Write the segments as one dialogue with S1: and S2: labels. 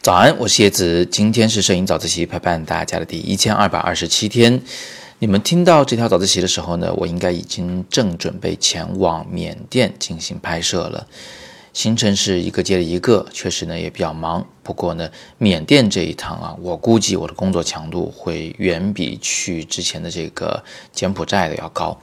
S1: 早安，我是叶子，今天是摄影早自习陪伴大家的第一千二百二十七天。你们听到这条早自习的时候呢，我应该已经正准备前往缅甸进行拍摄了。行程是一个接着一个，确实呢也比较忙。不过呢，缅甸这一趟啊，我估计我的工作强度会远比去之前的这个柬埔寨的要高。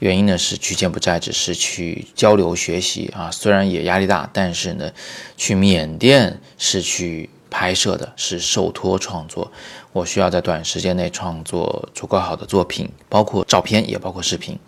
S1: 原因呢是去柬埔寨只是去交流学习啊，虽然也压力大，但是呢，去缅甸是去拍摄的，是受托创作。我需要在短时间内创作足够好的作品，包括照片，也包括视频。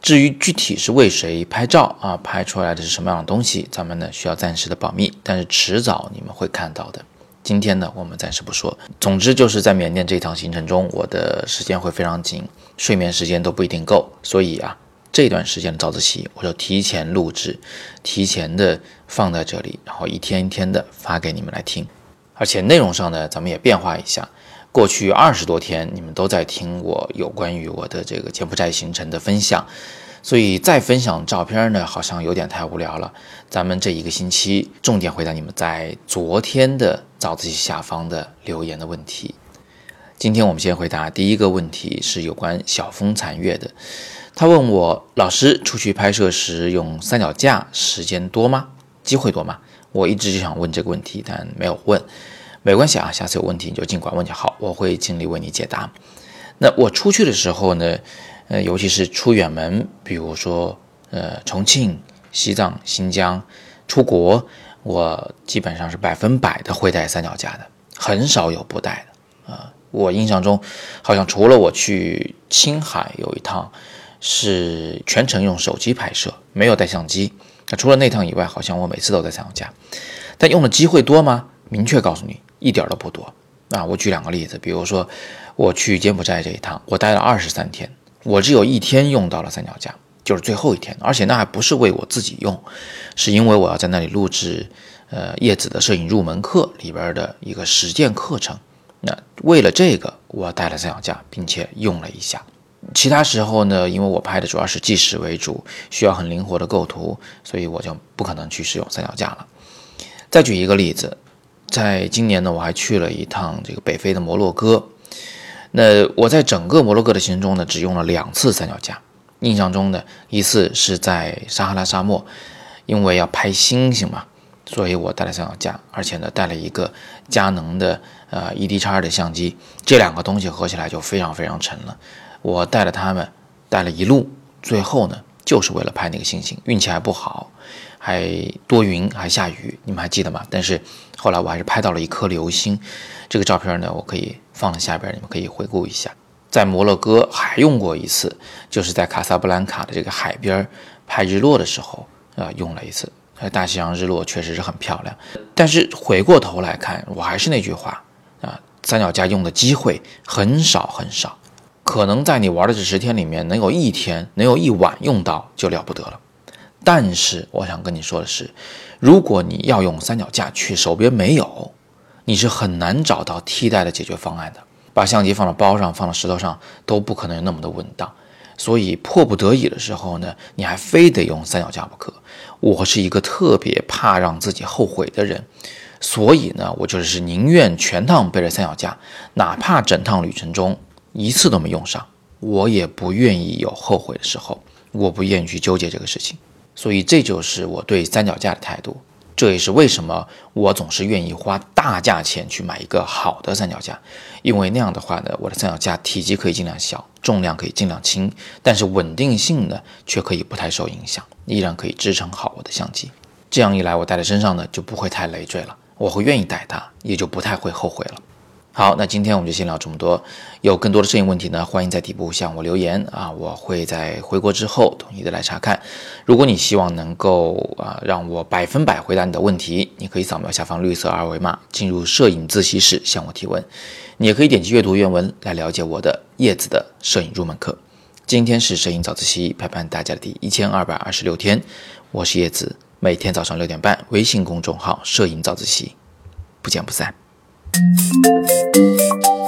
S1: 至于具体是为谁拍照啊，拍出来的是什么样的东西，咱们呢需要暂时的保密，但是迟早你们会看到的。今天呢，我们暂时不说。总之就是在缅甸这一趟行程中，我的时间会非常紧，睡眠时间都不一定够，所以啊，这段时间的早自习我就提前录制，提前的放在这里，然后一天一天的发给你们来听。而且内容上呢，咱们也变化一下。过去二十多天，你们都在听我有关于我的这个柬埔寨行程的分享，所以再分享照片呢，好像有点太无聊了。咱们这一个星期重点回答你们在昨天的早自习下方的留言的问题。今天我们先回答第一个问题，是有关小风残月的。他问我，老师出去拍摄时用三脚架时间多吗？机会多吗？我一直就想问这个问题，但没有问。没关系啊，下次有问题你就尽管问就好，我会尽力为你解答。那我出去的时候呢，呃，尤其是出远门，比如说呃重庆、西藏、新疆，出国，我基本上是百分百的会带三脚架的，很少有不带的啊。我印象中，好像除了我去青海有一趟是全程用手机拍摄，没有带相机。那除了那趟以外，好像我每次都带三脚架，但用的机会多吗？明确告诉你。一点都不多啊！我举两个例子，比如说我去柬埔寨这一趟，我待了二十三天，我只有一天用到了三脚架，就是最后一天，而且那还不是为我自己用，是因为我要在那里录制呃叶子的摄影入门课里边的一个实践课程。那为了这个，我带了三脚架，并且用了一下。其他时候呢，因为我拍的主要是纪实为主，需要很灵活的构图，所以我就不可能去使用三脚架了。再举一个例子。在今年呢，我还去了一趟这个北非的摩洛哥。那我在整个摩洛哥的行程中呢，只用了两次三脚架。印象中呢，一次是在撒哈拉沙漠，因为要拍星星嘛，所以我带了三脚架，而且呢带了一个佳能的呃 E D 叉的相机。这两个东西合起来就非常非常沉了。我带了它们，带了一路，最后呢就是为了拍那个星星，运气还不好。还多云，还下雨，你们还记得吗？但是后来我还是拍到了一颗流星。这个照片呢，我可以放在下边，你们可以回顾一下。在摩洛哥还用过一次，就是在卡萨布兰卡的这个海边拍日落的时候啊，用了一次。大西洋日落确实是很漂亮。但是回过头来看，我还是那句话啊，三脚架用的机会很少很少，可能在你玩的这十天里面，能有一天，能有一晚用到就了不得了。但是我想跟你说的是，如果你要用三脚架，却手边没有，你是很难找到替代的解决方案的。把相机放到包上，放到石头上都不可能有那么的稳当。所以迫不得已的时候呢，你还非得用三脚架不可。我是一个特别怕让自己后悔的人，所以呢，我就是宁愿全趟背着三脚架，哪怕整趟旅程中一次都没用上，我也不愿意有后悔的时候。我不愿意去纠结这个事情。所以这就是我对三脚架的态度，这也是为什么我总是愿意花大价钱去买一个好的三脚架，因为那样的话呢，我的三脚架体积可以尽量小，重量可以尽量轻，但是稳定性呢却可以不太受影响，依然可以支撑好我的相机。这样一来，我带在身上呢就不会太累赘了，我会愿意带它，也就不太会后悔了。好，那今天我们就先聊这么多。有更多的摄影问题呢，欢迎在底部向我留言啊，我会在回国之后统一的来查看。如果你希望能够啊让我百分百回答你的问题，你可以扫描下方绿色二维码进入摄影自习室向我提问。你也可以点击阅读原文来了解我的叶子的摄影入门课。今天是摄影早自习陪伴大家的第一千二百二十六天，我是叶子，每天早上六点半，微信公众号摄影早自习，不见不散。Thank you.